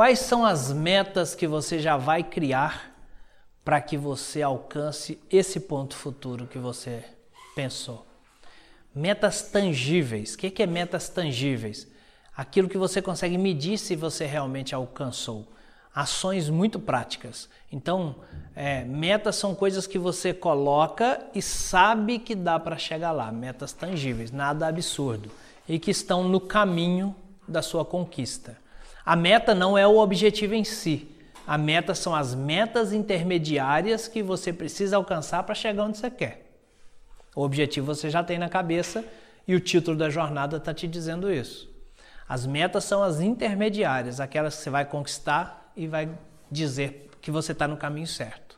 Quais são as metas que você já vai criar para que você alcance esse ponto futuro que você pensou? Metas tangíveis. O que é metas tangíveis? Aquilo que você consegue medir se você realmente alcançou. Ações muito práticas. Então, é, metas são coisas que você coloca e sabe que dá para chegar lá. Metas tangíveis, nada absurdo. E que estão no caminho da sua conquista. A meta não é o objetivo em si. A meta são as metas intermediárias que você precisa alcançar para chegar onde você quer. O objetivo você já tem na cabeça e o título da jornada está te dizendo isso. As metas são as intermediárias, aquelas que você vai conquistar e vai dizer que você está no caminho certo.